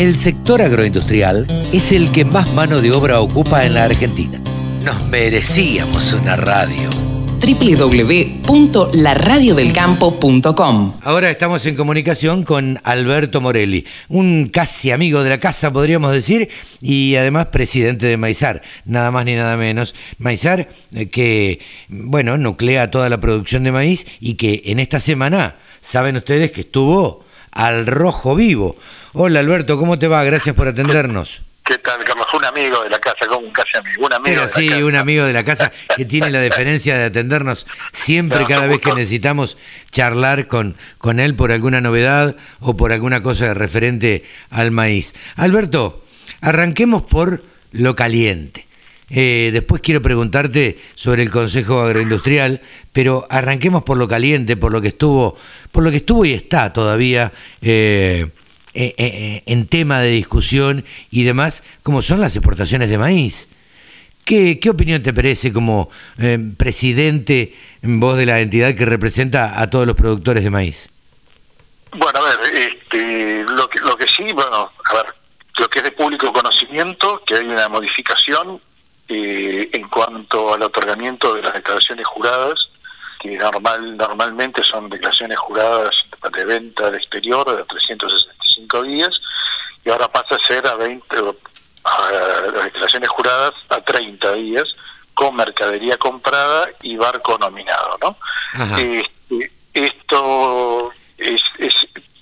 El sector agroindustrial es el que más mano de obra ocupa en la Argentina. Nos merecíamos una radio www.laradiodelcampo.com. Ahora estamos en comunicación con Alberto Morelli, un casi amigo de la casa, podríamos decir, y además presidente de Maizar, nada más ni nada menos. Maizar eh, que, bueno, nuclea toda la producción de maíz y que en esta semana, saben ustedes que estuvo al rojo vivo. Hola Alberto, ¿cómo te va? Gracias por atendernos. ¿Qué tal, Carlos? Un amigo de la casa, como un casi amigo. Un amigo Pero sí, un amigo de la casa que tiene la deferencia de atendernos siempre, cada vez que necesitamos charlar con, con él por alguna novedad o por alguna cosa referente al maíz. Alberto, arranquemos por lo caliente. Eh, después quiero preguntarte sobre el Consejo Agroindustrial, pero arranquemos por lo caliente, por lo que estuvo, por lo que estuvo y está todavía eh, eh, eh, en tema de discusión y demás, como son las exportaciones de maíz. ¿Qué, qué opinión te parece como eh, presidente, voz de la entidad que representa a todos los productores de maíz? Bueno, a ver, este, lo, que, lo que sí, bueno, a ver, lo que es de público conocimiento, que hay una modificación eh, en cuanto al otorgamiento de las declaraciones juradas, que normal normalmente son declaraciones juradas de venta al exterior de 360 días y ahora pasa a ser a 20 a las declaraciones juradas a 30 días con mercadería comprada y barco nominado, ¿no? Este, esto es, es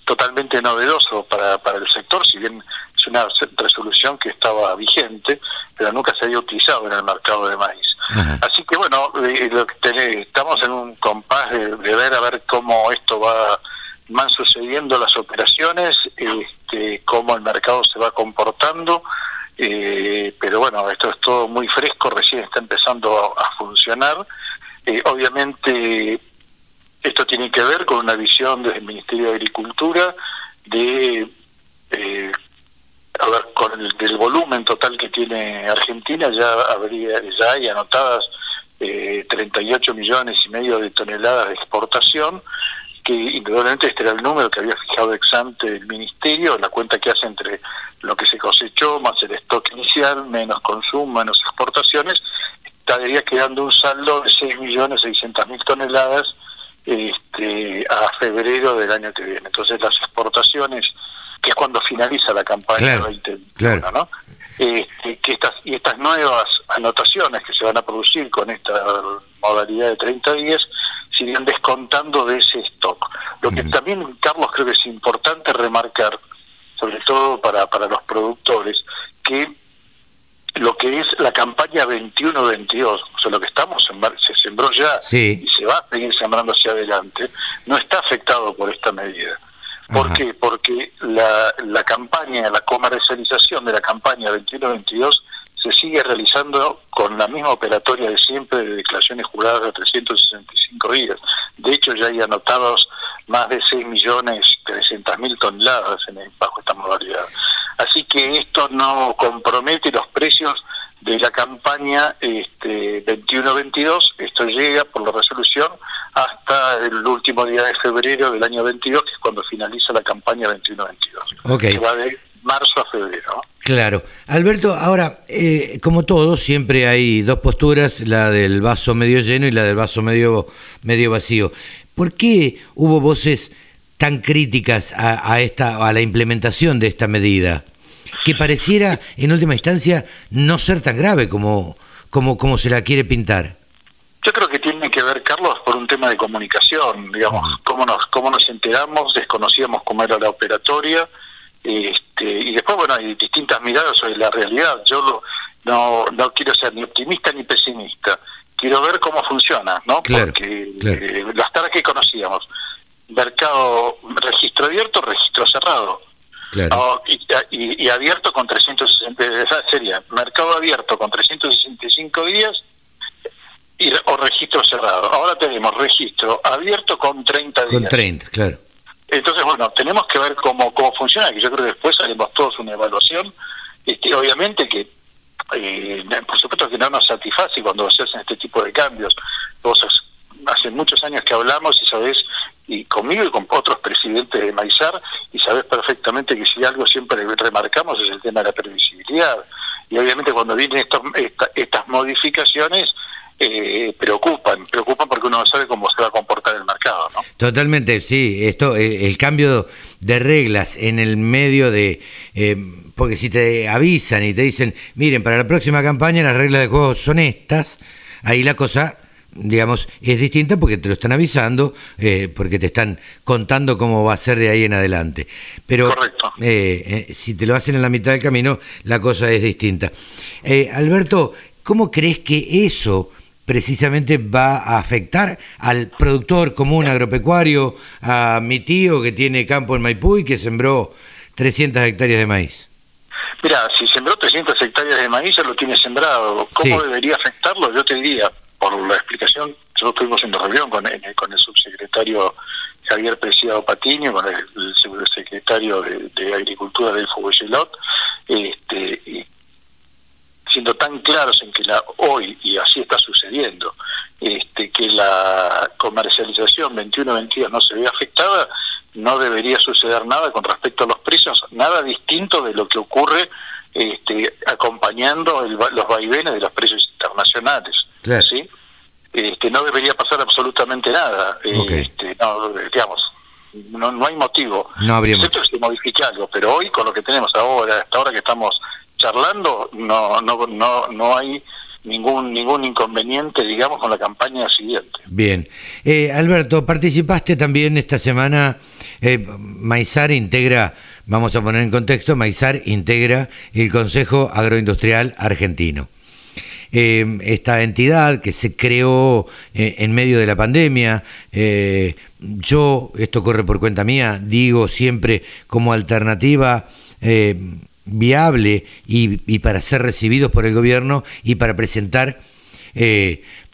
totalmente novedoso para, para el sector, si bien es una resolución que estaba vigente, pero nunca se había utilizado en el mercado de maíz. Así que bueno, eh, lo que estamos en un compás de, de, ver a ver cómo esto va van sucediendo las operaciones, este, cómo el mercado se va comportando, eh, pero bueno, esto es todo muy fresco, recién está empezando a, funcionar. Eh, obviamente esto tiene que ver con una visión desde el Ministerio de Agricultura de, eh, del volumen total que tiene Argentina, ya habría ya hay anotadas eh, 38 millones y medio de toneladas de exportación, que indudablemente este era el número que había fijado ex ante el ministerio, la cuenta que hace entre lo que se cosechó más el stock inicial, menos consumo, menos exportaciones, estaría quedando un saldo de 6.600.000 toneladas este, a febrero del año que viene. Entonces las exportaciones, que es cuando finaliza la campaña 2021, ¿no? Este, que estas y estas nuevas anotaciones que se van a producir con esta modalidad de 30 días siguen descontando de ese stock. Lo que también, Carlos, creo que es importante remarcar, sobre todo para, para los productores, que lo que es la campaña 21-22, o sea, lo que estamos, se sembró ya y se va a seguir sembrando hacia adelante, no está afectado por esta medida. ¿Por qué? Porque la, la campaña, la comercialización de la campaña 21-22 se sigue realizando con la misma operatoria de siempre de declaraciones juradas de 365 días. De hecho, ya hay anotados más de 6 millones mil toneladas en el, bajo esta modalidad. Así que esto no compromete los precios de la campaña este, 21-22. Esto llega por la resolución hasta el último día de febrero del año 22, que es cuando finaliza la campaña 21-22. Okay. Que va de marzo a febrero. Claro. Alberto, ahora, eh, como todo, siempre hay dos posturas, la del vaso medio lleno y la del vaso medio, medio vacío. ¿Por qué hubo voces tan críticas a, a, esta, a la implementación de esta medida? Que pareciera, en última instancia, no ser tan grave como, como, como se la quiere pintar. Yo creo que tiene que ver, Carlos, por un tema de comunicación, digamos, cómo nos, cómo nos enteramos, desconocíamos cómo era la operatoria, este, y después, bueno, hay distintas miradas sobre la realidad. Yo lo, no, no quiero ser ni optimista ni pesimista. Quiero ver cómo funciona, ¿no? Claro, Porque claro. Eh, las taras que conocíamos, mercado, registro abierto, registro cerrado. Claro. No, y, y, y, abierto con 360, esa sería mercado abierto con 365 días y, o registro cerrado. Ahora tenemos registro abierto con 30 días. Con 30, claro. Entonces, bueno, tenemos que ver cómo, cómo funciona, que yo creo que después haremos todos una evaluación. Este, obviamente que, eh, por supuesto que no nos satisface cuando se hacen este tipo de cambios. Vos hace muchos años que hablamos y sabés, y conmigo y con otros presidentes de Maizar, y sabés perfectamente que si algo siempre remarcamos marcamos es el tema de la previsibilidad. Y obviamente cuando vienen estos, estas modificaciones, eh, preocupan, preocupan porque uno no sabe cómo se va a comportar el mercado, ¿no? Totalmente, sí. Esto, eh, el cambio de reglas en el medio de, eh, porque si te avisan y te dicen, miren, para la próxima campaña las reglas de juego son estas, ahí la cosa digamos, es distinta porque te lo están avisando, eh, porque te están contando cómo va a ser de ahí en adelante. Pero eh, eh, si te lo hacen en la mitad del camino, la cosa es distinta. Alberto, ¿cómo crees que eso precisamente va a afectar al productor común agropecuario, a mi tío que tiene campo en Maipú y que sembró 300 hectáreas de maíz? Mira, si sembró 300 hectáreas de maíz, ya lo tiene sembrado. ¿Cómo debería afectarlo? Yo te diría, por la explicación, nosotros estuvimos en reunión con el, con el subsecretario Javier Preciado Patiño, con el, subsecretario de, Agricultura del Fuguelot, este, y siendo tan claros en que la hoy, y así está sucediendo, este, que la comercialización 21-22 no se ve afectada, no debería suceder nada con respecto a los precios, nada distinto de lo que ocurre este, acompañando los vaivenes de los precios internacionales. ¿sí? Este, no debería pasar absolutamente nada. Este, no, digamos, no, no hay motivo. No habría Excepto que se modifique algo, pero hoy con lo que tenemos ahora, hasta ahora que estamos charlando, no, no, no, no hay ningún ningún inconveniente, digamos, con la campaña siguiente. Bien. Eh, Alberto, participaste también esta semana, eh, Maizar integra, vamos a poner en contexto, Maizar integra el Consejo Agroindustrial Argentino. Eh, esta entidad que se creó eh, en medio de la pandemia. Yo, esto corre por cuenta mía, digo siempre como alternativa viable y, para ser recibidos por el gobierno y para presentar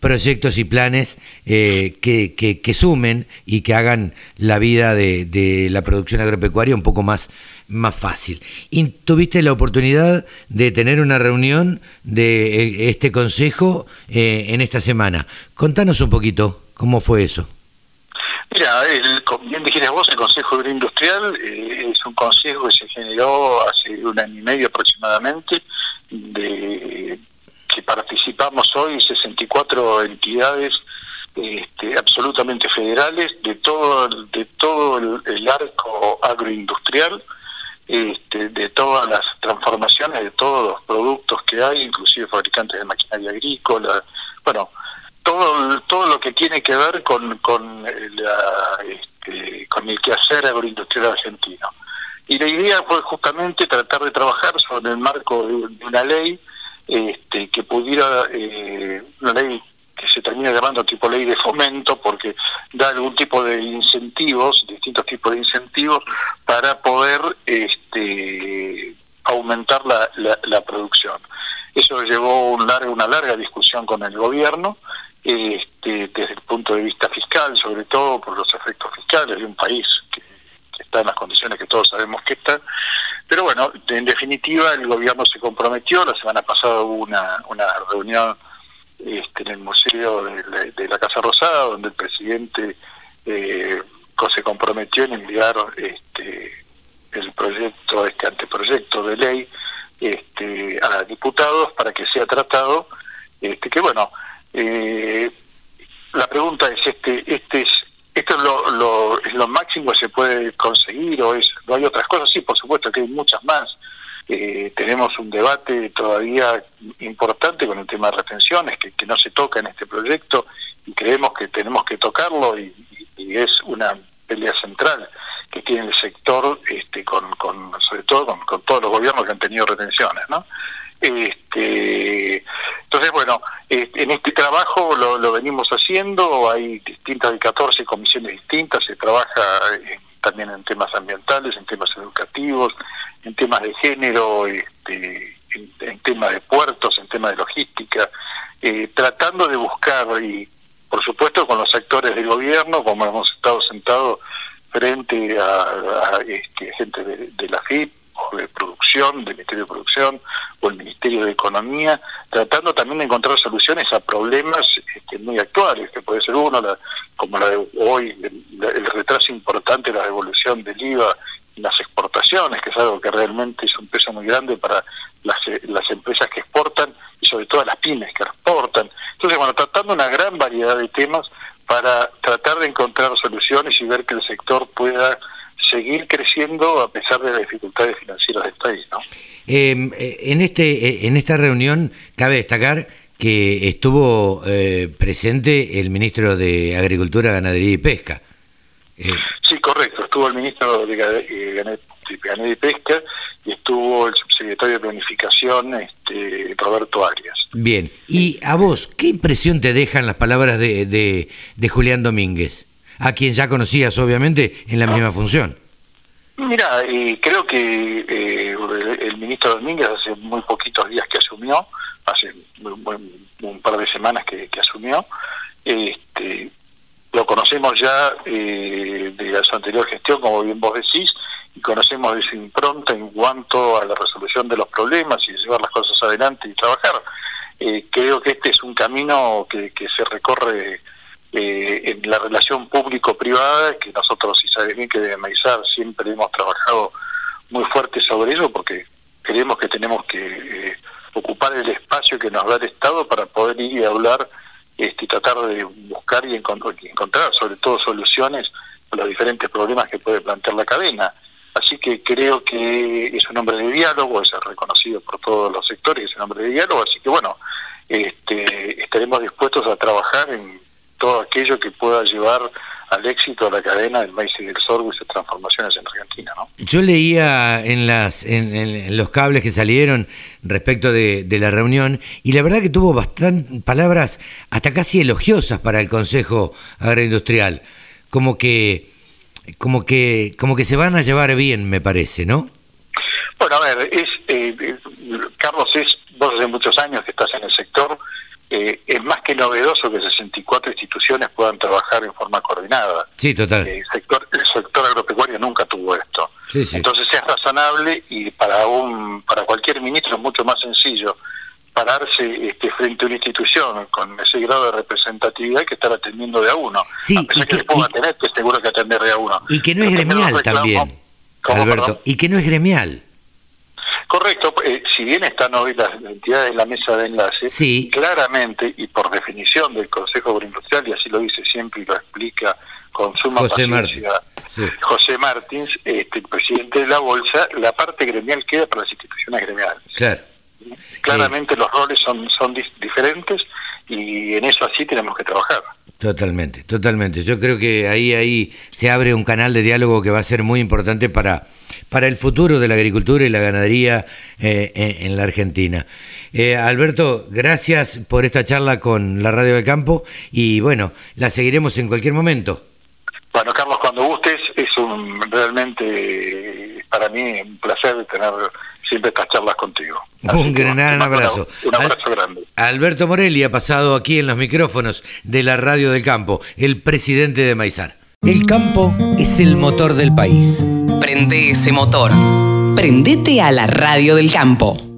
proyectos y planes que, sumen y que hagan la vida de, de la producción agropecuaria un poco más más fácil. Y tuviste la oportunidad de tener una reunión de eh, este consejo eh, en esta semana. Contanos un poquito cómo fue eso. Mira, el, bien dijiste vos, el Consejo Agroindustrial eh, es un consejo que se generó hace un año y medio aproximadamente, de que participamos hoy 64 entidades este, absolutamente federales de todo de todo el arco agroindustrial este, de todas las transformaciones de todos los productos que hay, inclusive fabricantes de maquinaria agrícola, bueno, todo todo lo que tiene que ver con con, la, este, con el quehacer agroindustrial argentino. Y la idea fue justamente tratar de trabajar sobre el marco de, una ley este, que pudiera, eh, una ley que se termina llamando tipo ley de fomento porque da algún tipo de incentivos, distintos tipos de incentivos para poder este, aumentar la, la, producción. Eso llevó un largo, una larga discusión con el gobierno, este, desde el punto de vista fiscal, sobre todo por los efectos fiscales de un país que, está en las condiciones que todos sabemos que está. Pero bueno, en definitiva el gobierno se comprometió, la semana pasada hubo una, una reunión este, en el Museo de la, Casa Rosada, donde el presidente eh, se comprometió en enviar este, el proyecto, este anteproyecto de ley este, a diputados para que sea tratado, este, que bueno, eh, la pregunta es, este, este es, ¿esto es lo, es lo máximo que se puede conseguir o es, no hay otras cosas? Sí, por supuesto que hay muchas más, eh, tenemos un debate todavía importante con el tema de retenciones, que, no se toca en este proyecto y creemos que tenemos que tocarlo y, es una pelea central que tiene el sector este, con, con sobre todo con, todos los gobiernos que han tenido retenciones, ¿no? Este, entonces, bueno, en este trabajo lo, lo, venimos haciendo, hay distintas, hay 14 comisiones distintas, se trabaja también en temas ambientales, en temas educativos, en temas de género, este, en, temas de puertos, en temas de logística, eh, tratando de buscar, y por supuesto con los actores del gobierno, como hemos estado sentados frente a, este, gente de, la FIP, o de producción, del Ministerio de Producción, o el Ministerio de Economía, tratando también de encontrar soluciones a problemas este, muy actuales, que puede ser uno, como la de hoy, el, retraso importante de la devolución del IVA y las exportaciones que es algo que realmente es un peso muy grande para las, las empresas que exportan y sobre todo las pymes que exportan. Entonces, bueno, tratando una gran variedad de temas para tratar de encontrar soluciones y ver que el sector pueda seguir creciendo a pesar de las dificultades financieras del país. ¿no? Em, eh, en, este, eh, en esta reunión cabe destacar que estuvo eh, presente el ministro de Agricultura, Ganadería y Pesca. Sí, correcto. Estuvo el ministro de Ganadería y Pesca y estuvo el subsecretario de Planificación, este, Roberto Arias. Bien. ¿Y a vos qué impresión te dejan las palabras de, de Julián Domínguez? A quien ya conocías, obviamente, en la misma función. Mira, creo que eh, el, ministro Domínguez hace muy poquitos días que asumió, hace un, par de semanas que, asumió, este, lo conocemos ya eh, de su anterior gestión, como bien vos decís, y conocemos de su impronta en cuanto a la resolución de los problemas y llevar las cosas adelante y trabajar. Eh, creo que este es un camino que se recorre eh, en la relación público-privada, que nosotros, y sabes que de Maizar siempre hemos trabajado muy fuerte sobre ello, porque creemos que tenemos que eh, ocupar el espacio que nos da el Estado para poder ir y hablar este, y tratar de buscar y encontrar, sobre todo soluciones a los diferentes problemas que puede plantear la cadena. Así que creo que es un hombre de diálogo, es reconocido por todos los sectores, es un hombre de diálogo, así que bueno, este, estaremos dispuestos a trabajar en todo aquello que pueda llevar al éxito a la cadena del maíz y del sorgo y sus transformaciones en Argentina. ¿no? Yo leía en, las, en, los cables que salieron respecto de, la reunión y la verdad que tuvo bastantes palabras hasta casi elogiosas para el Consejo Agroindustrial, como que, como que, como que se van a llevar bien, me parece, ¿no? Bueno, a ver, es, eh, eh, Carlos, es vos hace muchos años que estás en el sector, eh, es más que novedoso que 64 instituciones puedan trabajar en forma coordinada. Sí, total. el, sector, el sector agropecuario nunca tuvo esto. Entonces es razonable y para un para cualquier ministro es mucho más sencillo pararse este, frente a una institución con ese grado de representatividad que estar atendiendo de a uno. Sí, y que, que pueda tener, que seguro que atender de a uno. Y que no es gremial también, Alberto. Y que no es gremial. Correcto, eh, si bien están hoy las entidades en la mesa de enlace, claramente y por definición del Consejo Agroindustrial, y así lo dice siempre y lo explica con suma José paciencia José Martins, este, el presidente de la Bolsa, la parte gremial queda para las instituciones gremiales. Claro. Claramente los roles son, son diferentes y en eso así tenemos que trabajar. Totalmente, totalmente. Yo creo que ahí, ahí se abre un canal de diálogo que va a ser muy importante para para el futuro de la agricultura y la ganadería eh, en, la Argentina. Eh, Alberto, gracias por esta charla con la Radio del Campo y bueno, la seguiremos en cualquier momento. Bueno, Carlos, cuando gustes, es un realmente para mí un placer tener siempre estas charlas contigo. un gran abrazo. Un abrazo grande. Alberto Morelli ha pasado aquí en los micrófonos de la Radio del Campo, el presidente de Maizar. El campo es el motor del país. Prende ese motor. Prendete a la radio del campo.